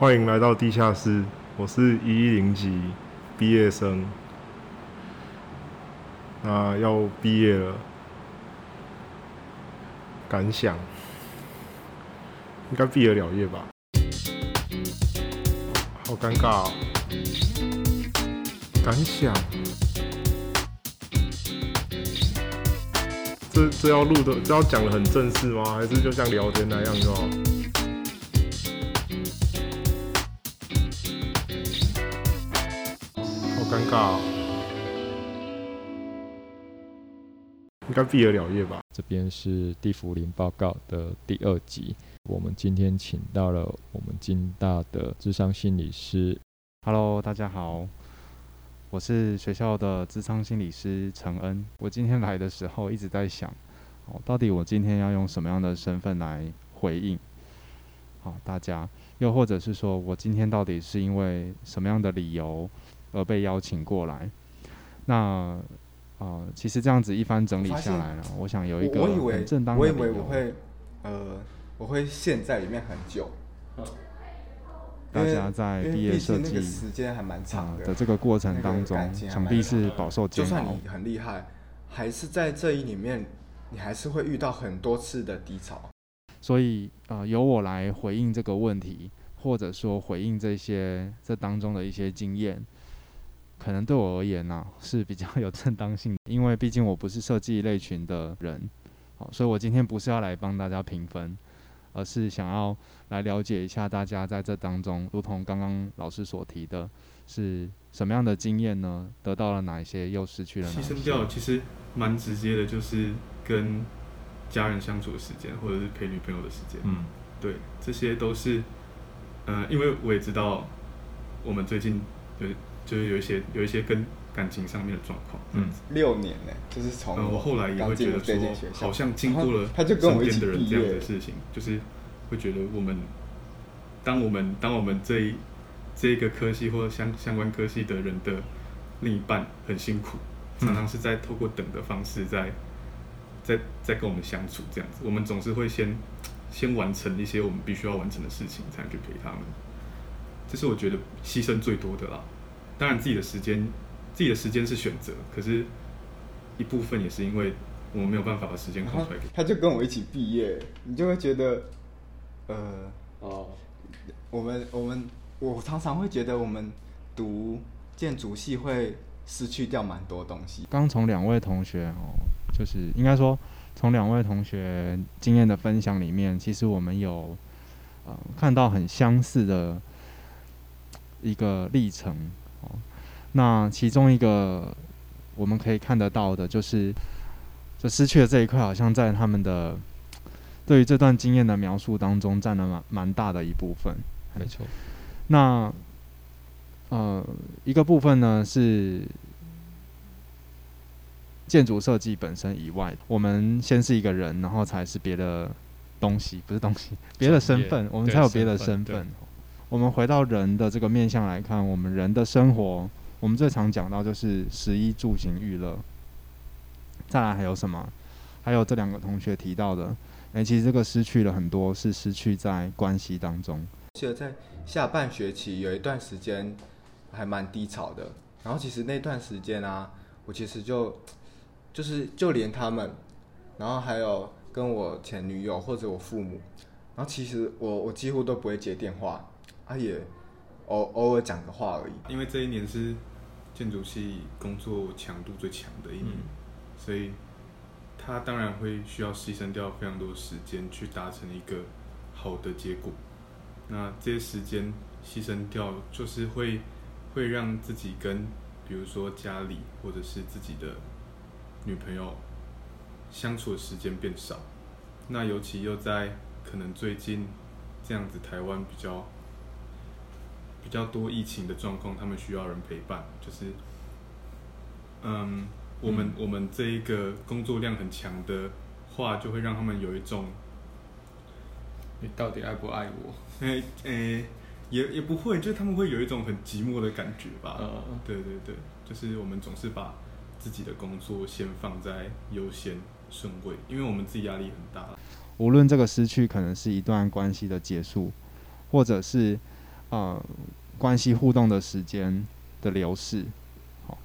欢迎来到地下室，我是一一零级毕业生，那要毕业了，感想应该毕得了业吧？好尴尬哦，感想，这这要录的，这要讲的很正式吗？还是就像聊天那样就好？尴尬，应该毕得了业吧？这边是地缚灵报告的第二集，我们今天请到了我们金大的智商心理师。Hello，大家好，我是学校的智商心理师陈恩。我今天来的时候一直在想，哦，到底我今天要用什么样的身份来回应？好，大家，又或者是说我今天到底是因为什么样的理由？而被邀请过来，那啊、呃，其实这样子一番整理下来了，我，想有一个很正当的。我以为我会呃，我会陷在里面很久。大家在毕业设计时间还蛮长的，的这个过程当中，想必是饱受煎熬。就算你很厉害，还是在这一里面，你还是会遇到很多次的低潮。所以啊、呃，由我来回应这个问题，或者说回应这些这当中的一些经验。可能对我而言呢、啊、是比较 有正当性的，因为毕竟我不是设计类群的人，好，所以我今天不是要来帮大家评分，而是想要来了解一下大家在这当中，如同刚刚老师所提的，是什么样的经验呢？得到了哪一些，又失去了哪些？牺牲掉其实蛮直接的，就是跟家人相处的时间，或者是陪女朋友的时间。嗯，对，这些都是，嗯、呃，因为我也知道我们最近有。就是有一些有一些跟感情上面的状况，嗯，六年呢，就是从我后来也会觉得说，好像经过了身边的人这样的事情，就是会觉得我们，当我们当我们这一这一个科系或者相相关科系的人的另一半很辛苦，常常是在透过等的方式在在在跟我们相处这样子，我们总是会先先完成一些我们必须要完成的事情，才能去陪他们，这是我觉得牺牲最多的啦。当然，自己的时间，自己的时间是选择，可是，一部分也是因为我们没有办法把时间空出来给他。他就跟我一起毕业，你就会觉得，呃，哦，我们我们我常常会觉得我们读建筑系会失去掉蛮多东西。刚从两位同学哦，就是应该说从两位同学经验的分享里面，其实我们有呃看到很相似的一个历程。那其中一个我们可以看得到的，就是就失去的这一块，好像在他们的对于这段经验的描述当中，占了蛮蛮大的一部分。没错。那呃，一个部分呢是建筑设计本身以外，我们先是一个人，然后才是别的东西，不是东西，别的身份，我们才有别的身份。我们回到人的这个面向来看，我们人的生活。我们最常讲到就是食衣住行娱乐，再来还有什么？还有这两个同学提到的，哎，其实这个失去了很多，是失去在关系当中。记得在下半学期有一段时间还蛮低潮的，然后其实那段时间啊，我其实就就是就连他们，然后还有跟我前女友或者我父母，然后其实我我几乎都不会接电话，啊也。偶偶尔讲个话而已，因为这一年是建筑系工作强度最强的一年，嗯，所以他当然会需要牺牲掉非常多时间去达成一个好的结果。那这些时间牺牲掉，就是会会让自己跟比如说家里或者是自己的女朋友相处的时间变少。那尤其又在可能最近这样子，台湾比较。比较多疫情的状况，他们需要人陪伴。就是，嗯，我们、嗯、我们这一个工作量很强的话，就会让他们有一种，你到底爱不爱我？诶、欸、诶、欸，也也不会，就他们会有一种很寂寞的感觉吧。嗯嗯，对对对，就是我们总是把自己的工作先放在优先顺位，因为我们自己压力很大。无论这个失去可能是一段关系的结束，或者是。呃关系互动的时间的流逝。好，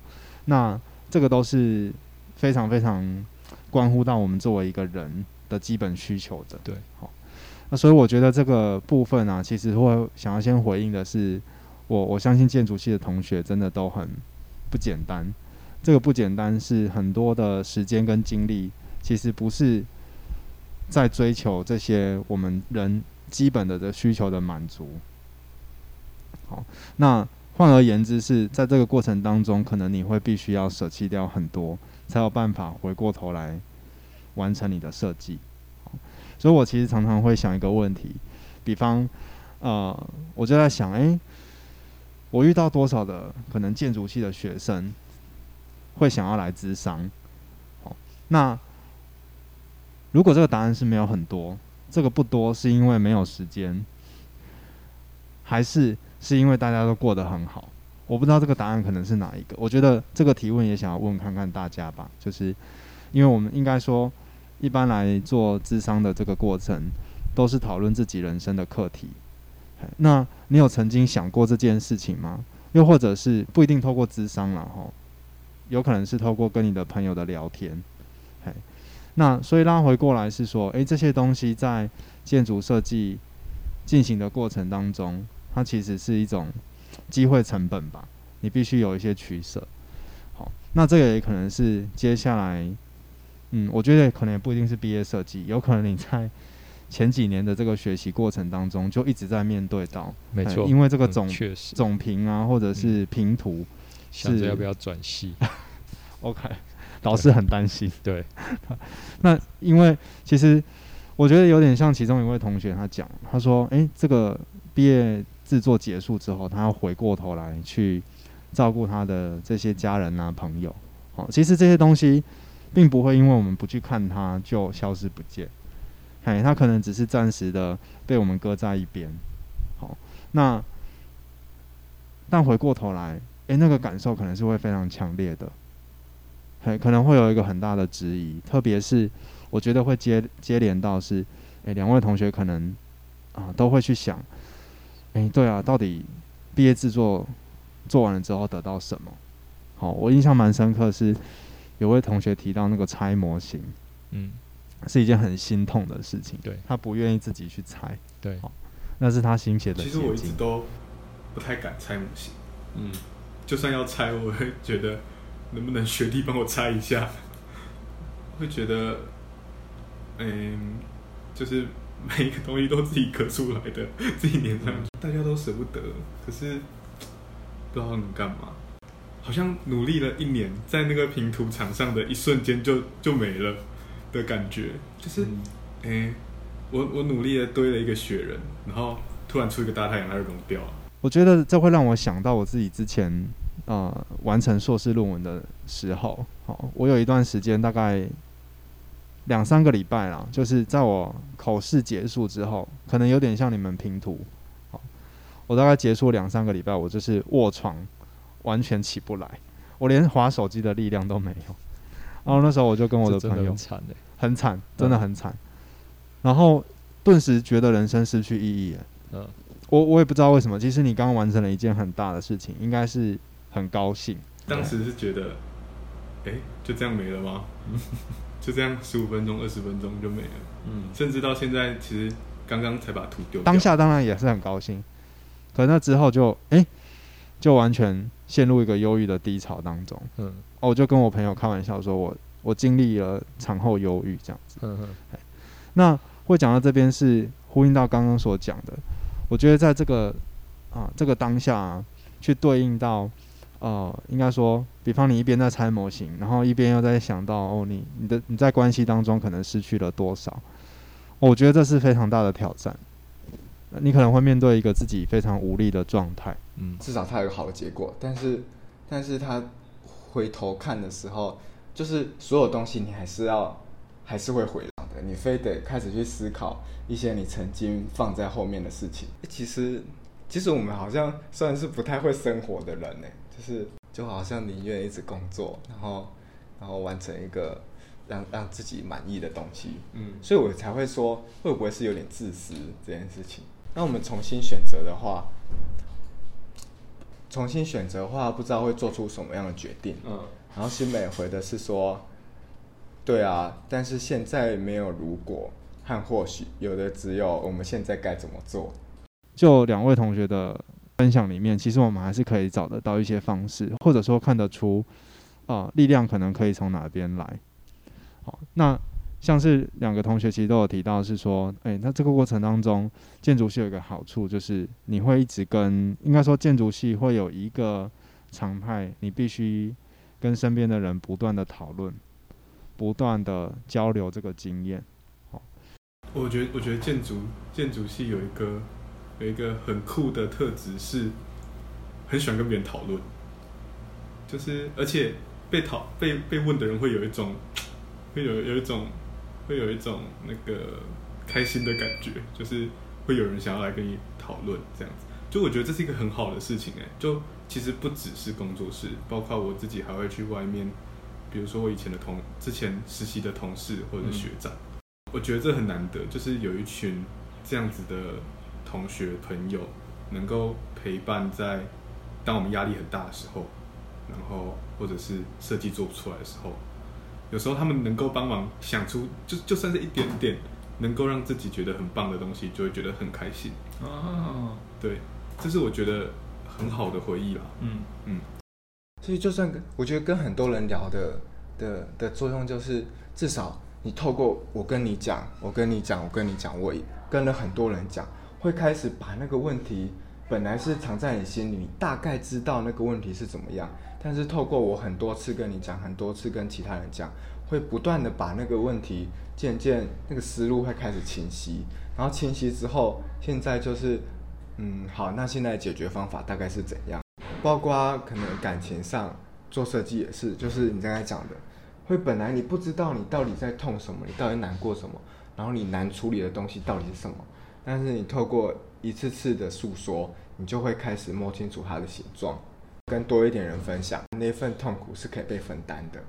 那这个都是非常非常关乎到我们作为一个人的基本需求的。对，好，那所以我觉得这个部分啊，其实会想要先回应的是，我我相信建筑系的同学真的都很不简单。这个不简单，是很多的时间跟精力，其实不是在追求这些我们人基本的的需求的满足。那换而言之，是在这个过程当中，可能你会必须要舍弃掉很多，才有办法回过头来完成你的设计。所以我其实常常会想一个问题，比方，呃，我就在想，诶，我遇到多少的可能建筑系的学生？会想要来咨商，好，那如果这个答案是没有很多，这个不多是因为没有时间，还是是因为大家都过得很好？我不知道这个答案可能是哪一个。我觉得这个提问也想要问看看大家吧，就是因为我们应该说，一般来做咨商的这个过程，都是讨论自己人生的课题。那你有曾经想过这件事情吗？又或者是不一定透过咨商了哈？有可能是透过跟你的朋友的聊天，那所以拉回过来是说，诶、这些东西在建筑设计进行的过程当中，它其实是一种机会成本吧，你必须有一些取舍。好，那这个也可能是接下来，嗯，我觉得可能也不一定是毕业设计，有可能你在前几年的这个学习过程当中就一直在面对到，没错，因为这个总、嗯、总评啊，或者是评图。嗯想着要不要转系？OK，老师很担心。对，那因为其实我觉得有点像其中一位同学他讲，他说：“诶，这个毕业制作结束之后，他要回过头来去照顾他的这些家人啊、朋友。好，其实这些东西并不会因为我们不去看他就消失不见。嘿，他可能只是暂时的被我们搁在一边。好，那但回过头来。”诶，那个感受可能是会非常强烈的，嘿可能会有一个很大的质疑，特别是我觉得会接接连到是，诶，两位同学可能啊都会去想，诶，对啊，到底毕业制作做完了之后得到什么？好，我印象蛮深刻是，有位同学提到那个拆模型，嗯，是一件很心痛的事情，对，他不愿意自己去拆，对，那是他心血的。其实我一直都不太敢拆模型，嗯。就算要拆，我会觉得能不能学弟帮我拆一下？会觉得，嗯，就是每一个东西都自己刻出来的，自己粘上去，大家都舍不得。可是不知道能干嘛，好像努力了一年，在那个评图场上的一瞬间就就没了的感觉。就是，哎，我我努力的堆了一个雪人，然后突然出一个大太阳，它就融掉了。我觉得这会让我想到我自己之前呃完成硕士论文的时候，好，我有一段时间大概两三个礼拜啦，就是在我口试结束之后，可能有点像你们拼图，好，我大概结束两三个礼拜，我就是卧床，完全起不来，我连滑手机的力量都没有。然后那时候我就跟我的朋友很惨，很惨，真的很惨，然后顿时觉得人生失去意义，嗯。我我也不知道为什么，其实你刚刚完成了一件很大的事情，应该是很高兴。当时是觉得，哎、欸，就这样没了吗？就这样十五分钟、二十分钟就没了。嗯，甚至到现在，其实刚刚才把图丢。当下当然也是很高兴，可那之后就哎、欸，就完全陷入一个忧郁的低潮当中。嗯，我就跟我朋友开玩笑说我，我我经历了产后忧郁这样子。嗯哼，那会讲到这边是呼应到刚刚所讲的。我觉得在这个啊这个当下啊，去对应到呃，应该说，比方你一边在拆模型，然后一边又在想到哦，你你的你在关系当中可能失去了多少？我觉得这是非常大的挑战，你可能会面对一个自己非常无力的状态。嗯，至少他有个好的结果，但是但是他回头看的时候，就是所有东西你还是要还是会回来。你非得开始去思考一些你曾经放在后面的事情。其实，其实我们好像算是不太会生活的人呢，就是就好像宁愿一直工作，然后然后完成一个让让自己满意的东西。嗯，所以我才会说，会不会是有点自私这件事情？那我们重新选择的话，重新选择的话，不知道会做出什么样的决定。嗯，然后新美回的是说，对啊，但是现在没有如果和或许，有的只有我们现在该怎么做。就两位同学的分享里面，其实我们还是可以找得到一些方式，或者说看得出，啊、力量可能可以从哪边来。好，那像是两个同学其实都有提到，是说，诶、欸，那这个过程当中，建筑系有一个好处，就是你会一直跟，应该说建筑系会有一个常态，你必须跟身边的人不断的讨论。不断的交流这个经验，好，我觉得我觉得建筑建筑系有一个有一个很酷的特质是，很喜欢跟别人讨论，就是而且被讨被被问的人会有一种会有有一种会有一种那个开心的感觉，就是会有人想要来跟你讨论这样子，就我觉得这是一个很好的事情哎，就其实不只是工作室，包括我自己还会去外面。比如说我以前的同之前实习的同事或者是学长，嗯，我觉得这很难得，就是有一群这样子的同学朋友，能够陪伴在当我们压力很大的时候，然后或者是设计做不出来的时候，有时候他们能够帮忙想出，就就算是一点点能够让自己觉得很棒的东西，就会觉得很开心。哦，对，这是我觉得很好的回忆啦。嗯嗯。所以，就算跟我觉得跟很多人聊的的的作用，就是至少你透过我跟你讲，我跟你讲，我跟你讲，我跟了很多人讲，会开始把那个问题本来是藏在你心里，你大概知道那个问题是怎么样，但是透过我很多次跟你讲，很多次跟其他人讲，会不断的把那个问题渐渐那个思路会开始清晰，然后清晰之后，现在就是嗯，好，那现在解决方法大概是怎样？包括可能感情上做设计也是，就是你刚才讲的，会本来你不知道你到底在痛什么，你到底难过什么，然后你难处理的东西到底是什么，但是你透过一次次的诉说，你就会开始摸清楚它的形状，跟多一点人分享，那份痛苦是可以被分担的。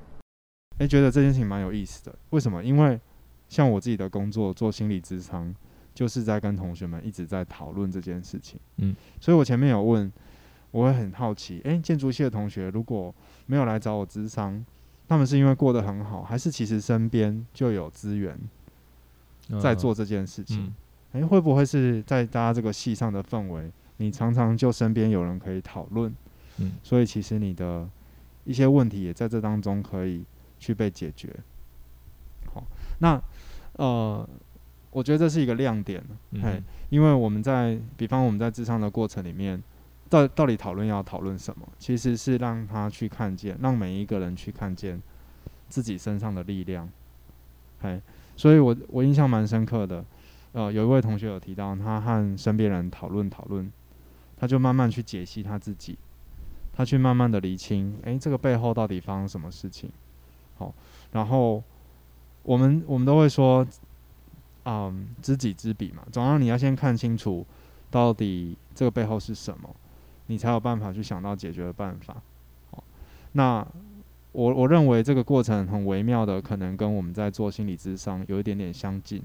哎，觉得这件事情蛮有意思的，为什么？因为像我自己的工作做心理咨商，就是在跟同学们一直在讨论这件事情。嗯，所以我前面有问。我会很好奇，诶，建筑系的同学如果没有来找我咨商，他们是因为过得很好，还是其实身边就有资源在做这件事情？诶、uh，会不会是在大家这个戏上的氛围，你常常就身边有人可以讨论，嗯，所以其实你的一些问题也在这当中可以去被解决。好，那呃，我觉得这是一个亮点，嘿，因为我们在，比方我们在智商的过程里面。到到底讨论要讨论什么？其实是让他去看见，让每一个人去看见自己身上的力量。嘿，所以我我印象蛮深刻的。呃，有一位同学有提到，他和身边人讨论讨论，他就慢慢去解析他自己，他去慢慢的厘清，诶，这个背后到底发生什么事情？好，然后我们我们都会说，嗯，知己知彼嘛，总要你要先看清楚到底这个背后是什么。你才有办法去想到解决的办法。好，那我我认为这个过程很微妙的，可能跟我们在做心理咨商有一点点相近。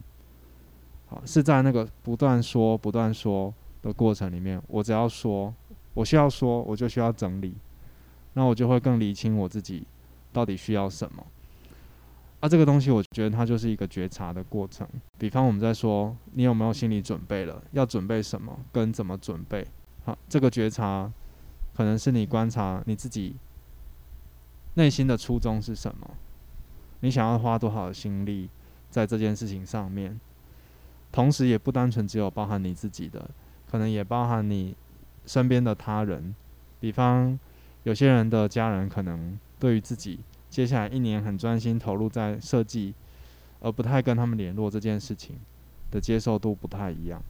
好，是在那个不断说、不断说的过程里面，我只要说，我需要说，我就需要整理，那我就会更理清我自己到底需要什么。啊，这个东西我觉得它就是一个觉察的过程。比方我们在说，你有没有心理准备了？要准备什么？跟怎么准备？好，这个觉察可能是你观察你自己内心的初衷是什么？你想要花多少的心力在这件事情上面？同时，也不单纯只有包含你自己的，可能也包含你身边的他人。比方，有些人的家人可能对于自己接下来一年很专心投入在设计，而不太跟他们联络这件事情的接受度不太一样。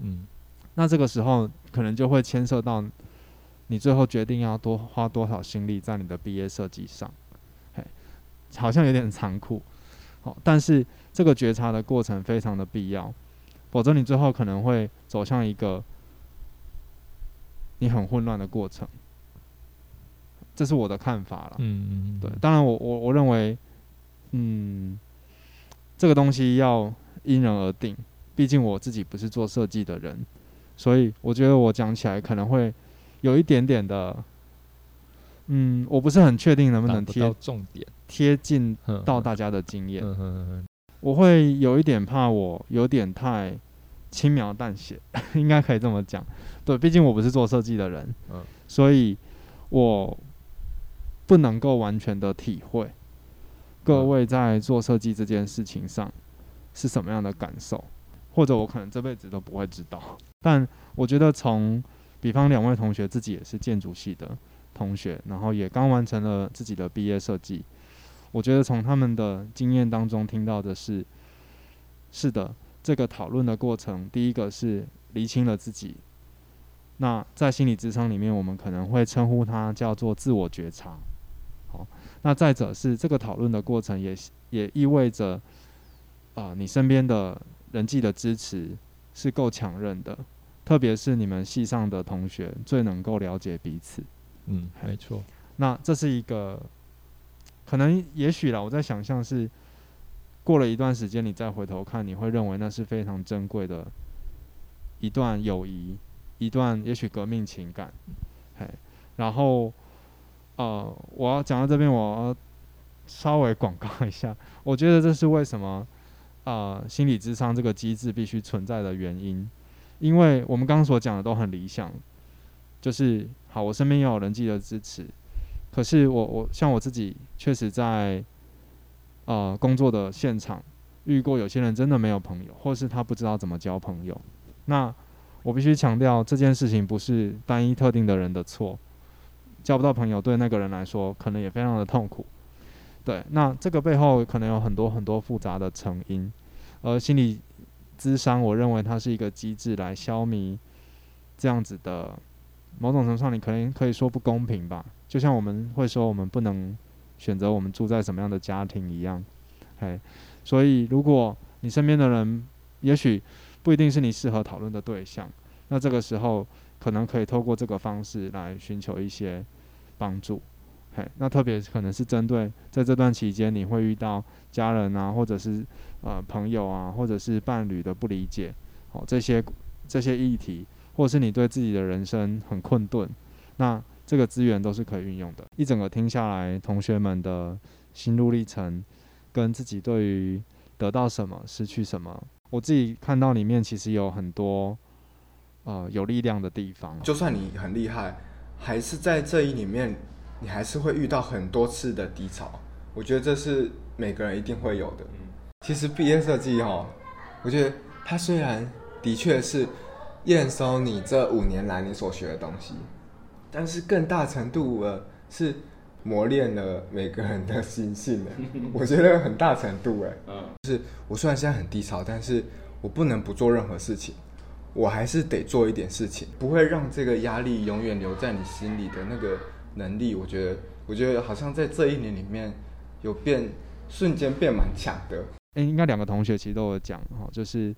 嗯。那这个时候可能就会牵涉到你最后决定要多花多少心力在你的毕业设计上，嘿，好像有点残酷，好，但是这个觉察的过程非常的必要，否则你最后可能会走向一个你很混乱的过程，这是我的看法了。嗯嗯，对，当然我我我认为，嗯，这个东西要因人而定，毕竟我自己不是做设计的人。所以我觉得我讲起来可能会有一点点的，嗯，我不是很确定能不能贴重点，贴近到大家的经验。我会有一点怕，我有点太轻描淡写，应该可以这么讲。对，毕竟我不是做设计的人，嗯，所以我不能够完全的体会各位在做设计这件事情上是什么样的感受，或者我可能这辈子都不会知道。但我觉得从，比方两位同学自己也是建筑系的同学，然后也刚完成了自己的毕业设计。我觉得从他们的经验当中听到的是，是的，这个讨论的过程，第一个是厘清了自己。那在心理智商里面，我们可能会称呼它叫做自我觉察。好，那再者是这个讨论的过程也，也也意味着，啊、呃，你身边的人际的支持是够强韧的，特别是你们系上的同学最能够了解彼此。嗯，没错。那这是一个。可能也许啦，我在想象是过了一段时间，你再回头看，你会认为那是非常珍贵的一段友谊，一段也许革命情感。嘿，然后呃，我要讲到这边，我稍微广告一下，我觉得这是为什么呃心理智商这个机制必须存在的原因，因为我们刚刚所讲的都很理想，就是好，我身边要有人际的支持。可是我我像我自己确实在，呃工作的现场遇过有些人真的没有朋友，或是他不知道怎么交朋友。那我必须强调这件事情不是单一特定的人的错，交不到朋友对那个人来说可能也非常的痛苦。对，那这个背后可能有很多很多复杂的成因，而心理咨商我认为它是一个机制来消弭这样子的某种程度上，你可能可以说不公平吧。就像我们会说，我们不能选择我们住在什么样的家庭一样，嘿，所以如果你身边的人也许不一定是你适合讨论的对象，那这个时候可能可以透过这个方式来寻求一些帮助，嘿，那特别可能是针对在这段期间你会遇到家人啊，或者是呃朋友啊，或者是伴侣的不理解，哦，这些这些议题，或者是你对自己的人生很困顿，那。这个资源都是可以运用的。一整个听下来，同学们的心路历程，跟自己对于得到什么、失去什么，我自己看到里面其实有很多呃有力量的地方。就算你很厉害，还是在这一里面，你还是会遇到很多次的低潮。我觉得这是每个人一定会有的。其实毕业设计哈，我觉得它虽然的确是验收你这五年来你所学的东西。但是更大程度的是磨练了每个人的心性的，我觉得很大程度哎，嗯，就是我虽然现在很低潮，但是我不能不做任何事情，我还是得做一点事情，不会让这个压力永远留在你心里的那个能力，我觉得，我觉得好像在这一年里面有变，瞬间变蛮强的。哎、欸，应该两个同学其实都有讲哈，就是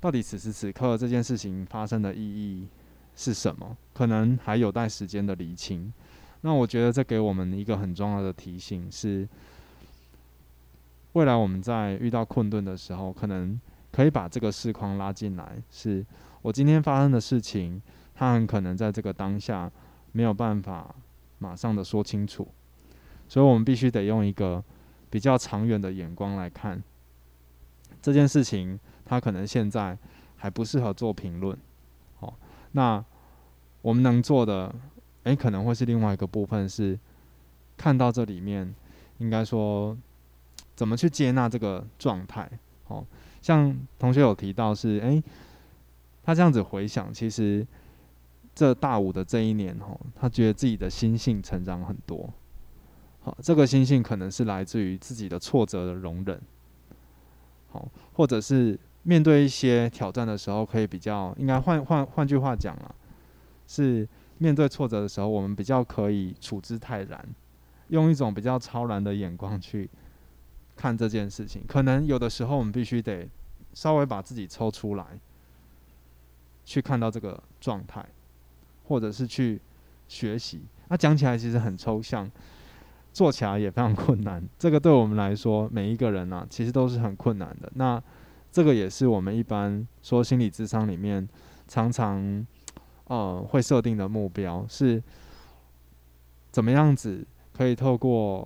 到底此时此刻这件事情发生的意义是什么？可能还有待时间的厘清。那我觉得这给我们一个很重要的提醒是：未来我们在遇到困顿的时候，可能可以把这个视框拉进来。是我今天发生的事情，它很可能在这个当下没有办法马上的说清楚，所以我们必须得用一个比较长远的眼光来看这件事情。他可能现在还不适合做评论。好，那。我们能做的，诶，可能会是另外一个部分，是看到这里面，应该说怎么去接纳这个状态。哦，像同学有提到是，诶，他这样子回想，其实这大五的这一年，哦，他觉得自己的心性成长很多。好，这个心性可能是来自于自己的挫折的容忍，好，或者是面对一些挑战的时候，可以比较，应该换换换句话讲啊。是面对挫折的时候，我们比较可以处之泰然，用一种比较超然的眼光去看这件事情。可能有的时候我们必须得稍微把自己抽出来，去看到这个状态，或者是去学习。那讲起来其实很抽象，做起来也非常困难。这个对我们来说，每一个人呢、其实都是很困难的。那这个也是我们一般说心理智商里面常常。呃会设定的目标是怎么样子可以透过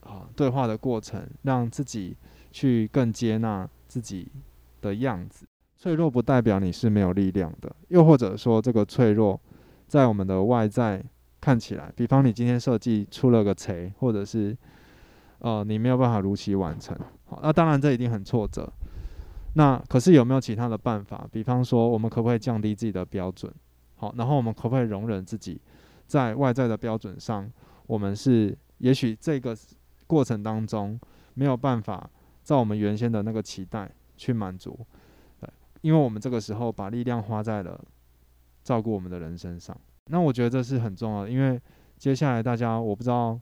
啊、对话的过程，让自己去更接纳自己的样子。脆弱不代表你是没有力量的，又或者说这个脆弱在我们的外在看起来，比方你今天设计出了个锤，或者是呃你没有办法如期完成，好，那当然这一定很挫折。那可是有没有其他的办法？比方说，我们可不可以降低自己的标准？好，然后我们可不可以容忍自己在外在的标准上，我们是也许这个过程当中没有办法照我们原先的那个期待去满足。对因为我们这个时候把力量花在了照顾我们的人身上，那我觉得这是很重要的。因为接下来大家，我不知道，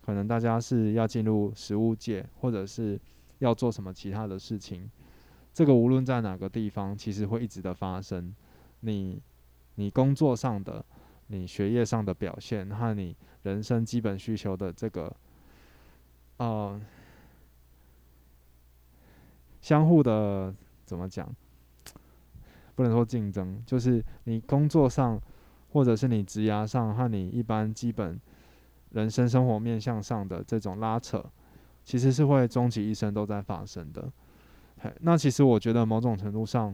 可能大家是要进入实务界，或者是要做什么其他的事情，这个无论在哪个地方，其实会一直的发生。你你工作上的、你学业上的表现和你人生基本需求的这个，呃，相互的怎么讲？不能说竞争，就是你工作上，或者是你职涯上和你一般基本人生生活面向上的这种拉扯，其实是会终其一生都在发生的。那其实我觉得某种程度上，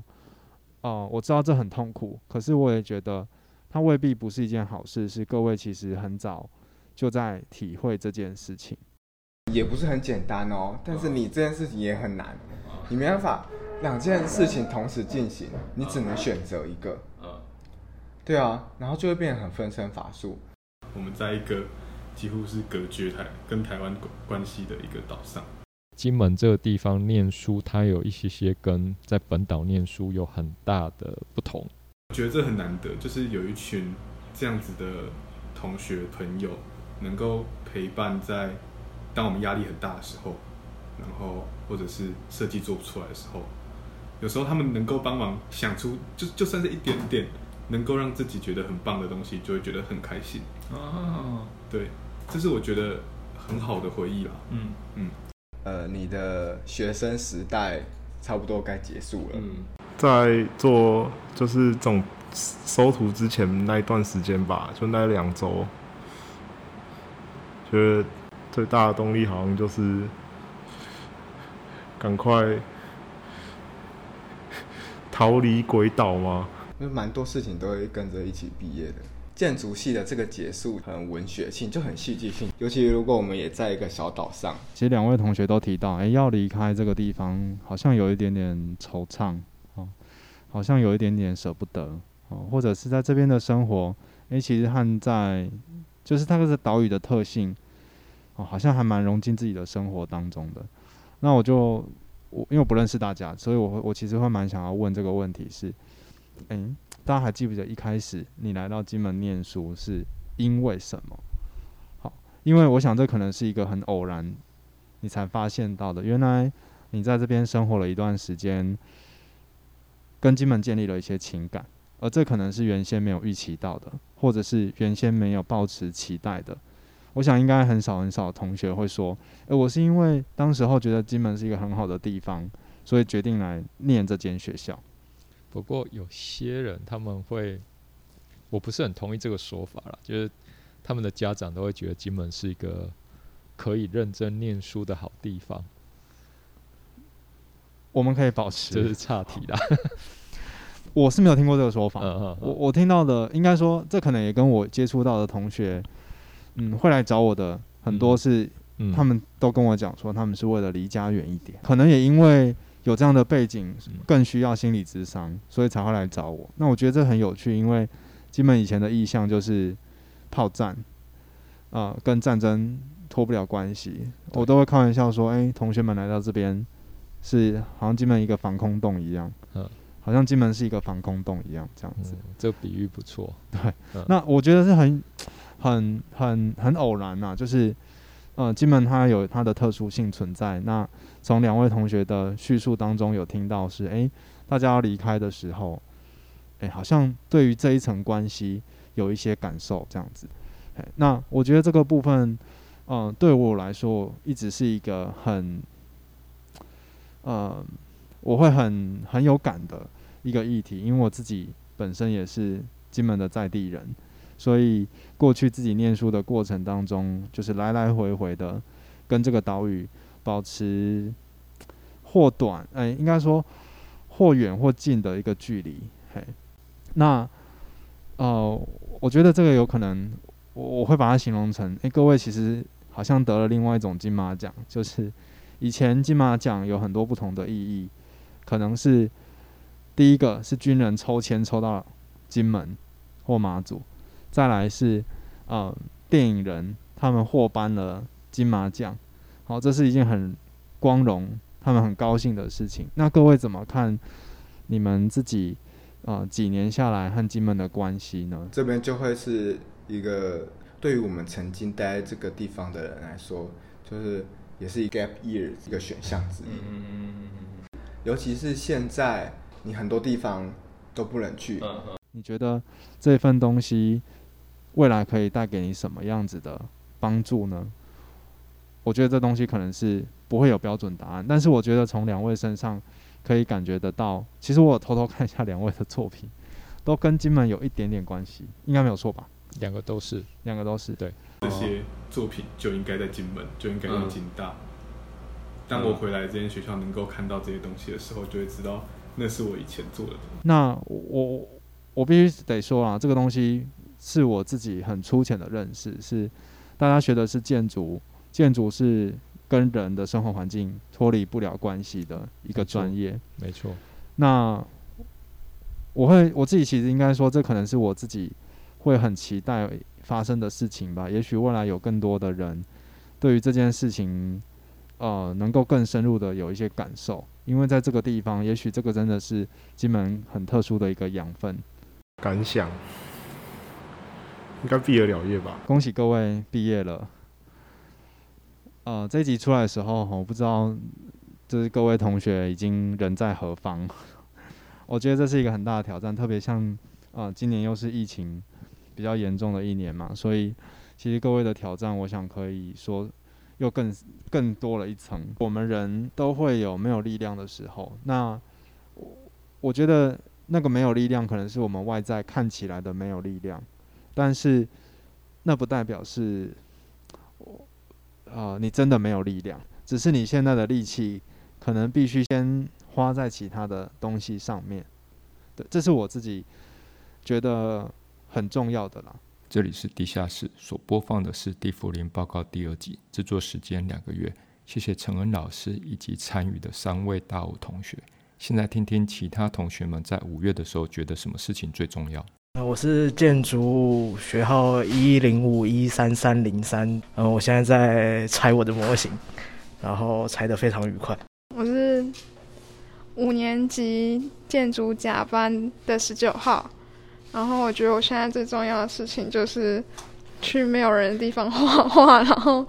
哦、呃，我知道这很痛苦，可是我也觉得它未必不是一件好事。是各位其实很早就在体会这件事情，也不是很简单哦。但是你这件事情也很难，你没办法。两件事情同时进行，你只能选择一个。对啊，然后就会变得很分身乏术。我们在一个几乎是隔绝台跟台湾关系的一个岛上。金门这个地方念书，它有一些些跟在本岛念书有很大的不同。我觉得这很难得，就是有一群这样子的同学朋友，能够陪伴在当我们压力很大的时候，然后或者是设计做不出来的时候。有时候他们能够帮忙想出，就就算是一点点，能够让自己觉得很棒的东西，就会觉得很开心。哦，对，这是我觉得很好的回忆啦。嗯嗯。呃，你的学生时代差不多该结束了。嗯，在做就是总收徒之前那一段时间吧，就那两周，觉得最大的动力好像就是赶快。逃离鬼岛吗？因为蛮多事情都会跟着一起毕业的。建筑系的这个结束很文学性，就很戏剧性。尤其如果我们也在一个小岛上，其实两位同学都提到，哎、要离开这个地方，好像有一点点惆怅，哦，好像有一点点舍不得，哦，或者是在这边的生活，哎、其实和在就是它这个岛屿的特性，哦，好像还蛮融进自己的生活当中的。那我就。我因为我不认识大家，所以我我其实会蛮想要问这个问题是，嗯，大家还记不记得一开始你来到金门念书是因为什么？好，因为我想这可能是一个很偶然，你才发现到的。原来你在这边生活了一段时间，跟金门建立了一些情感，而这可能是原先没有预期到的，或者是原先没有抱持期待的。我想应该很少很少同学会说，诶，我是因为当时候觉得金门是一个很好的地方，所以决定来念这间学校。不过有些人他们会，我不是很同意这个说法啦，就是他们的家长都会觉得金门是一个可以认真念书的好地方。我们可以保持，这是岔题啦。我是没有听过这个说法。我我听到的，应该说这可能也跟我接触到的同学。嗯，会来找我的很多是，他们都跟我讲说，他们是为了离家远一点，可能也因为有这样的背景，更需要心理智商，所以才会来找我。那我觉得这很有趣，因为金门以前的意象就是炮战，啊、呃，跟战争脱不了关系。我都会开玩笑说，哎、欸，同学们来到这边，是好像金门一个防空洞一样，嗯，好像金门是一个防空洞一样，这样子。嗯、这个比喻不错，对。那我觉得是很。很很很偶然呐、啊，就是，呃，金门它有它的特殊性存在。那从两位同学的叙述当中有听到是，诶、欸，大家要离开的时候，诶、欸，好像对于这一层关系有一些感受这样子。欸、那我觉得这个部分，嗯、对我来说一直是一个很，呃，我会很很有感的一个议题，因为我自己本身也是金门的在地人，所以过去自己念书的过程当中，就是来来回回的跟这个岛屿保持或短，哎、应该说或远或近的一个距离。嘿，那呃，我觉得这个有可能，我我会把它形容成，哎、各位其实好像得了另外一种金马奖，就是以前金马奖有很多不同的意义，可能是第一个是军人抽签抽到金门或马祖，再来是呃电影人他们获颁了金马奖，好，这是一件很光荣、他们很高兴的事情。那各位怎么看你们自己？啊、呃，几年下来和金门的关系呢？这边就会是一个对于我们曾经待在这个地方的人来说，就是也是一个 gap year 一个选项之一。嗯嗯嗯。尤其是现在，你很多地方都不能去。嗯嗯。你觉得这份东西未来可以带给你什么样子的帮助呢？我觉得这东西可能是不会有标准答案，但是我觉得从两位身上。可以感觉得到，其实我偷偷看一下两位的作品，都跟金门有一点点关系，应该没有错吧？两个都是，两个都是。对，这些作品就应该在金门，就应该在金大。嗯、当我回来这间学校能够看到这些东西的时候，就会知道那是我以前做的。那我我必须得说啊，这个东西是我自己很粗浅的认识，是大家学的是建筑，建筑是。跟人的生活环境脱离不了关系的一个专业，没错。那我会我自己其实应该说，这可能是我自己会很期待发生的事情吧。也许未来有更多的人对于这件事情，呃，能够更深入的有一些感受，因为在这个地方，也许这个真的是金门很特殊的一个养分。感想应该毕得了业吧？恭喜各位毕业了。呃，这一集出来的时候，我不知道就是各位同学已经人在何方。我觉得这是一个很大的挑战，特别像呃，今年又是疫情比较严重的一年嘛，所以其实各位的挑战，我想可以说又更更多了一层。我们人都会有没有力量的时候，那我我觉得那个没有力量，可能是我们外在看起来的没有力量，但是那不代表是。我呃，你真的没有力量，只是你现在的力气可能必须先花在其他的东西上面。对，这是我自己觉得很重要的啦。这里是地下室，所播放的是《地缚灵报告》第二集，制作时间两个月。谢谢陈恩老师以及参与的三位大五同学。现在听听其他同学们在五月的时候觉得什么事情最重要。我是建筑学号一零五一三三零三，嗯，我现在在拆我的模型，然后拆的非常愉快。我是五年级建筑甲班的十九号，然后我觉得我现在最重要的事情就是去没有人的地方画画，然后，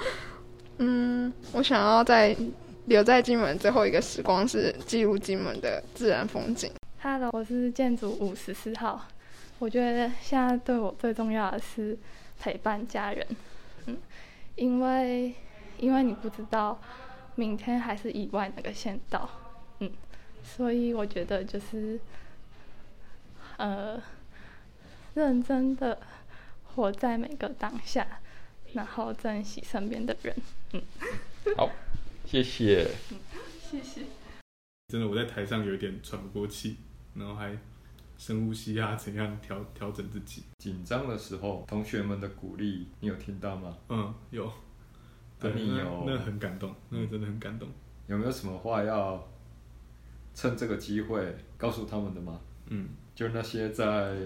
嗯，我想要在留在金门最后一个时光是记录金门的自然风景。Hello，我是建筑五十四号。我觉得现在对我最重要的是陪伴家人，嗯，因为因为你不知道明天还是意外那个先到，嗯，所以我觉得就是呃，认真的活在每个当下，然后珍惜身边的人，嗯。好，谢谢。嗯，谢谢。真的，我在台上有点喘不过气，然后还。深呼吸啊，怎样调调整自己？紧张的时候，同学们的鼓励，你有听到吗？嗯，有。对，你有，那很感动，那个真的很感动。有没有什么话要趁这个机会告诉他们的吗？嗯，就那些在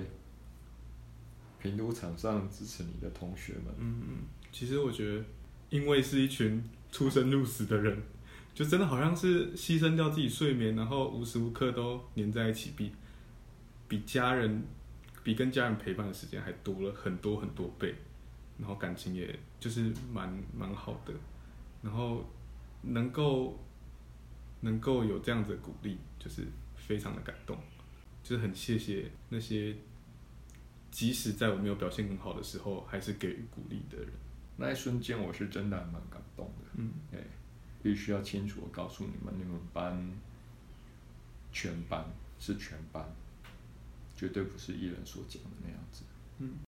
评图场上支持你的同学们。嗯嗯，其实我觉得，因为是一群出生入死的人，就真的好像是牺牲掉自己睡眠，然后无时无刻都黏在一起，比。比家人，比跟家人陪伴的时间还多了很多很多倍，然后感情也就是蛮蛮好的，然后能够能够有这样子的鼓励，就是非常的感动，就是很谢谢那些即使在我没有表现很好的时候，还是给予鼓励的人。那一瞬间，我是真的蛮感动的。嗯，哎，必须要清楚的告诉你们，你们班全班是全班。绝对不是艺人所讲的那样子。嗯。